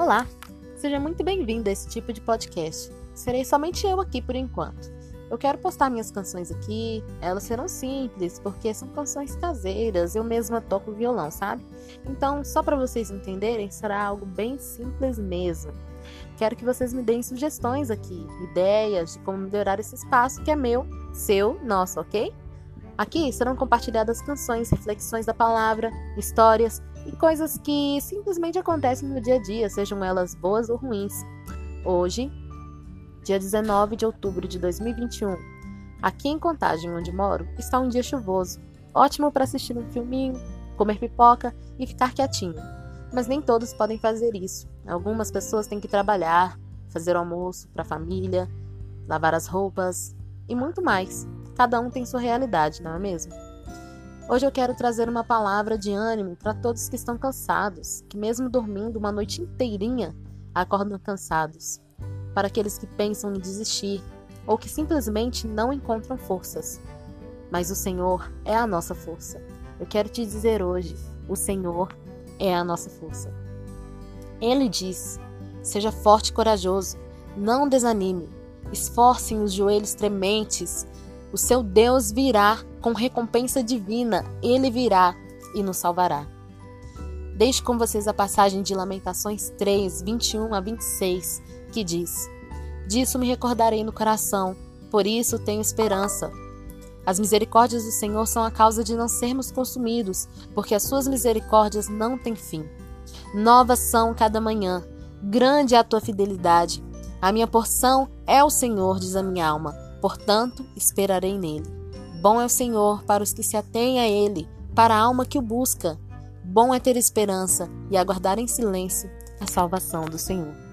Olá, seja muito bem-vindo a esse tipo de podcast. Serei somente eu aqui por enquanto. Eu quero postar minhas canções aqui, elas serão simples, porque são canções caseiras, eu mesma toco violão, sabe? Então, só para vocês entenderem, será algo bem simples mesmo. Quero que vocês me deem sugestões aqui, ideias de como melhorar esse espaço que é meu, seu, nosso, ok? Aqui serão compartilhadas canções, reflexões da palavra, histórias e coisas que simplesmente acontecem no dia a dia, sejam elas boas ou ruins. Hoje, dia 19 de outubro de 2021, aqui em Contagem, onde moro, está um dia chuvoso, ótimo para assistir um filminho, comer pipoca e ficar quietinho. Mas nem todos podem fazer isso. Algumas pessoas têm que trabalhar, fazer almoço para a família, lavar as roupas e muito mais. Cada um tem sua realidade, não é mesmo? Hoje eu quero trazer uma palavra de ânimo para todos que estão cansados, que mesmo dormindo uma noite inteirinha, acordam cansados. Para aqueles que pensam em desistir ou que simplesmente não encontram forças. Mas o Senhor é a nossa força. Eu quero te dizer hoje: o Senhor é a nossa força. Ele diz: seja forte e corajoso, não desanime, esforcem os joelhos trementes, o seu Deus virá com recompensa divina, ele virá e nos salvará. Deixe com vocês a passagem de Lamentações 3, 21 a 26, que diz: Disso me recordarei no coração, por isso tenho esperança. As misericórdias do Senhor são a causa de não sermos consumidos, porque as suas misericórdias não têm fim. Novas são cada manhã, grande é a tua fidelidade. A minha porção é o Senhor, diz a minha alma portanto esperarei nele. Bom é o Senhor para os que se atêm a ele, para a alma que o busca. Bom é ter esperança e aguardar em silêncio a salvação do Senhor.